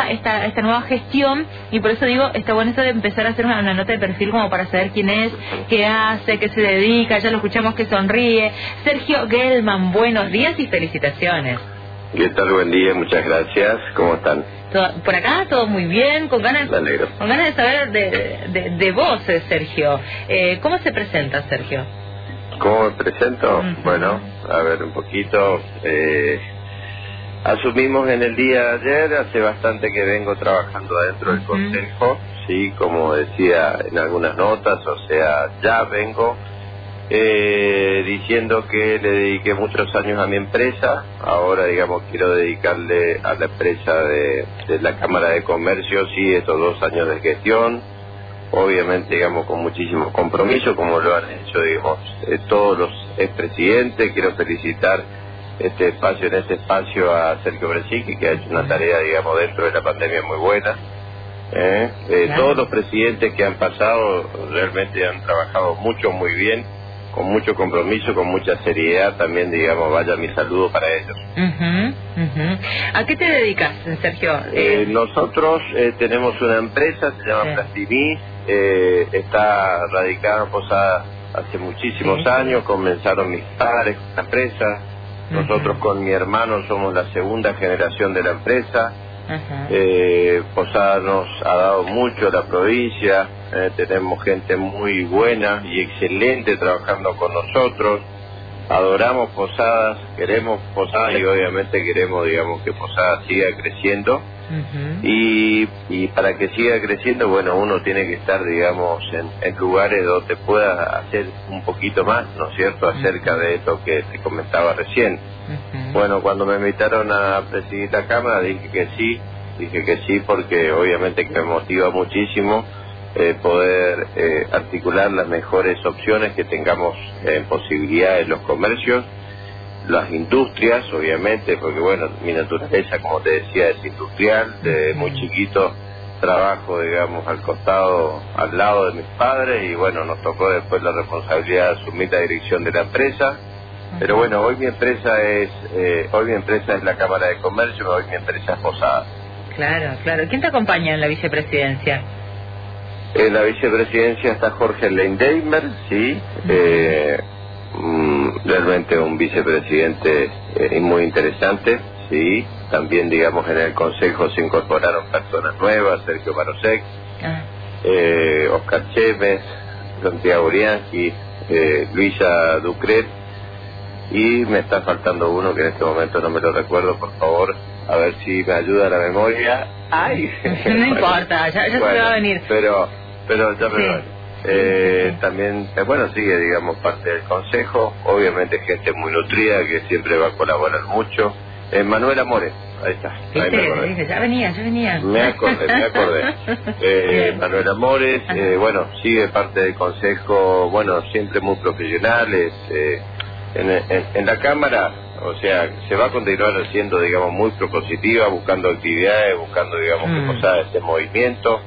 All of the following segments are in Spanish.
esta, esta nueva gestión y por eso digo, está bueno esto de empezar a hacer una, nota de perfil como para saber quién es, qué hace, qué se dedica, ya lo escuchamos que sonríe. Sergio Gelman, buenos días y felicitaciones. ¿Qué tal? Buen día, muchas gracias. ¿Cómo están? por acá todo muy bien, con ganas, con ganas de saber de, de, vos, eh, Sergio. Eh, ¿Cómo se presenta, Sergio? ¿Cómo me presento? Bueno, a ver un poquito. Eh, asumimos en el día de ayer, hace bastante que vengo trabajando adentro del Consejo, sí, como decía en algunas notas, o sea, ya vengo eh, diciendo que le dediqué muchos años a mi empresa, ahora digamos quiero dedicarle a la empresa de, la Cámara de Comercio, sí, estos dos años de gestión, obviamente digamos con muchísimo compromiso, como lo han hecho digamos eh, todos los expresidentes, quiero felicitar este espacio, en este espacio a Sergio Bresicki, que ha hecho una tarea digamos dentro de la pandemia muy buena. ¿eh? Eh, todos los presidentes que han pasado realmente han trabajado mucho, muy bien con mucho compromiso, con mucha seriedad, también, digamos, vaya mi saludo para ellos. ¿A qué te dedicas, Sergio? Eh, nosotros eh, tenemos una empresa, se llama sí. eh, está radicada en Posada hace muchísimos años, comenzaron mis padres con la empresa, nosotros con mi hermano somos la segunda generación de la empresa, eh, Posada nos ha dado mucho a la provincia, eh, tenemos gente muy buena y excelente trabajando con nosotros, adoramos Posadas, queremos Posadas y obviamente queremos, digamos, que Posadas siga creciendo. y, y para que siga creciendo, bueno, uno tiene que estar, digamos, en, lugares donde pueda hacer un poquito más, ¿no es cierto?, acerca de esto que te comentaba recién. Bueno, cuando me invitaron a presidir la Cámara dije que sí, dije que sí porque obviamente que me motiva muchísimo eh, poder eh, articular las mejores opciones que tengamos en posibilidades los comercios, las industrias, obviamente, porque bueno, mi naturaleza, como te decía, es industrial, desde muy chiquito trabajo, digamos, al costado, al lado de mis padres y bueno, nos tocó después la responsabilidad de asumir la dirección de la empresa pero bueno, hoy mi empresa es eh, hoy mi empresa es la Cámara de Comercio, hoy mi empresa es Posada. Claro, claro. ¿Quién te acompaña en la vicepresidencia? En la vicepresidencia está Jorge Leindeimer, sí, eh, mm, realmente un vicepresidente eh, muy interesante, sí. También, digamos, en el Consejo se incorporaron personas nuevas, Sergio Marosek, ah. eh, Oscar Chévez, Santiago Urianqui, eh, Luisa Ducret, y me está faltando uno que en este momento no me lo recuerdo, por favor, a ver si me ayuda la memoria. Ay, no importa, ya, se va a venir. Pero, pero ya me Eh, también, eh, bueno, sigue, digamos, parte del consejo, obviamente gente muy nutrida que siempre va a colaborar mucho. Eh, Manuel Amores, ahí está. Ahí me ya venía, ya venía. Me acordé, me acordé. Eh, Manuel Amores, eh, bueno, sigue parte del consejo, bueno, siempre muy profesionales. Eh, en, la Cámara, o sea, se va a continuar haciendo, digamos, muy propositiva, buscando actividades, buscando, digamos, que mm. posada este movimiento.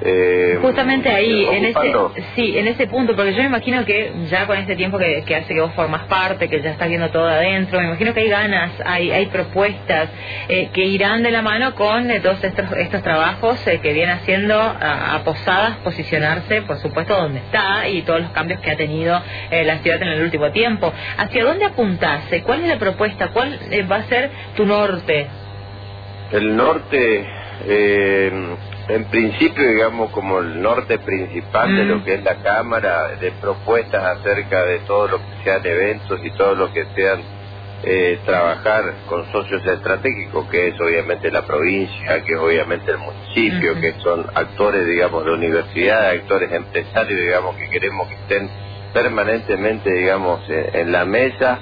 Eh, Justamente ahí, en ese, sí, en ese punto, porque yo me imagino que ya con este tiempo que, hace que vos formas parte, que ya estás viendo todo adentro, me imagino que hay ganas, hay, hay propuestas eh, que irán de la mano con eh, todos estos, estos trabajos que viene haciendo a, Posadas posicionarse, por supuesto, donde está y todos los cambios que ha tenido la ciudad en el último tiempo. ¿Hacia dónde apuntás? ¿Cuál es la propuesta? ¿Cuál va a ser tu norte? El norte eh, en principio, digamos, como el norte principal de lo mm. que es la Cámara, de propuestas acerca de todo lo que sean eventos y todo lo que sean eh, trabajar con socios estratégicos, que es obviamente la provincia, que es obviamente el municipio, que son actores, digamos, de universidad, actores empresarios, digamos, que queremos que estén permanentemente, digamos, en, la mesa,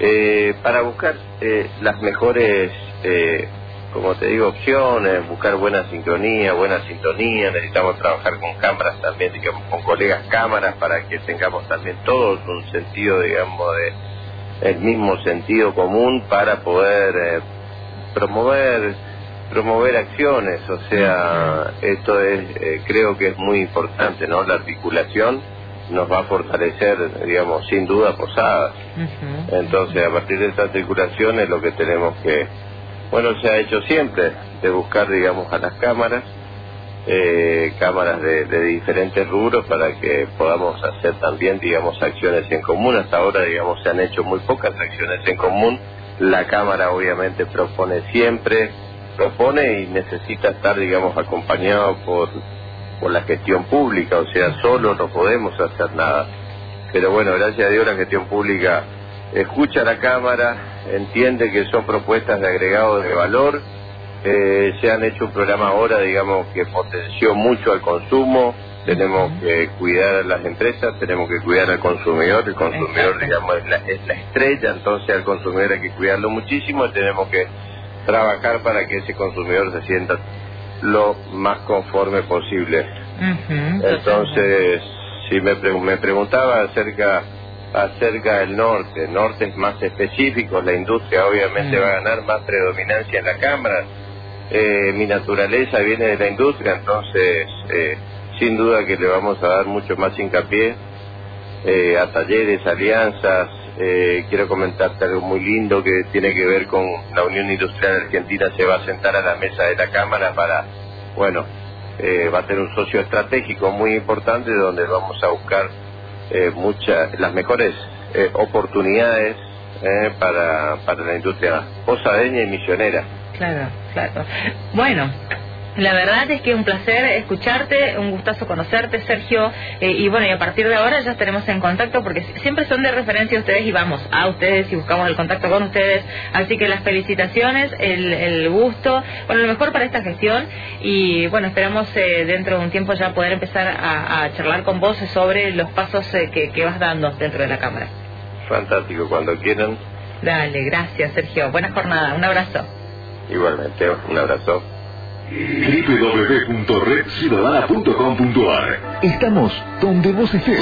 eh, para buscar eh, las mejores eh, como te digo, opciones, buscar buena sincronía, buena sintonía, necesitamos trabajar con cámaras también, digamos, con colegas cámaras para que tengamos también todos un sentido, digamos, de el mismo sentido común para poder eh, promover promover acciones, o sea, esto es, eh, creo que es muy importante, ¿no? La articulación nos va a fortalecer, digamos, sin duda posadas. Entonces, a partir de esta articulación es lo que tenemos que bueno, se ha hecho siempre. de buscar, digamos, a las cámaras, eh, cámaras de, de, diferentes rubros para que podamos hacer también, digamos, acciones en común. Hasta ahora, digamos, se han hecho muy pocas acciones en común. La Cámara obviamente propone siempre, propone y necesita estar, digamos, acompañado por, por la gestión pública, o sea, solo no podemos hacer nada. Pero bueno, gracias a Dios la gestión pública escucha a la Cámara, entiende que son propuestas de agregado de valor, eh, se han hecho un programa ahora, digamos, que potenció mucho al consumo, tenemos que cuidar a las empresas, tenemos que cuidar al consumidor, el consumidor, digamos, es la, es la estrella, entonces al consumidor hay que cuidarlo muchísimo y tenemos que trabajar para que ese consumidor se sienta lo más conforme posible. Entonces, si me, me preguntaba acerca acerca del norte, el norte es más específico, la industria obviamente mm. va a ganar más predominancia en la Cámara, eh, mi naturaleza viene de la industria, entonces eh, sin duda que le vamos a dar mucho más hincapié eh, a talleres, alianzas. Eh, quiero comentarte algo muy lindo que tiene que ver con la Unión Industrial Argentina. Se va a sentar a la mesa de la Cámara para, bueno, eh, va a tener un socio estratégico muy importante donde vamos a buscar muchas, las mejores oportunidades para, para la industria posadeña y misionera. Claro, claro. Bueno, la verdad es que es un placer escucharte, un gustazo conocerte, Sergio. Eh, y bueno, y a partir de ahora ya estaremos en contacto porque siempre son de referencia ustedes y vamos a ustedes y buscamos el contacto con ustedes. Así que las felicitaciones, el, gusto, bueno, lo mejor para esta gestión. Y bueno, esperamos eh, dentro de un tiempo ya poder empezar a, charlar con vos sobre los pasos eh, que, que vas dando dentro de la Cámara. Fantástico, cuando quieran. Dale, gracias, Sergio. Buena jornada, un abrazo. Igualmente, un abrazo www.redciudadana.com.ar Estamos donde vos estés.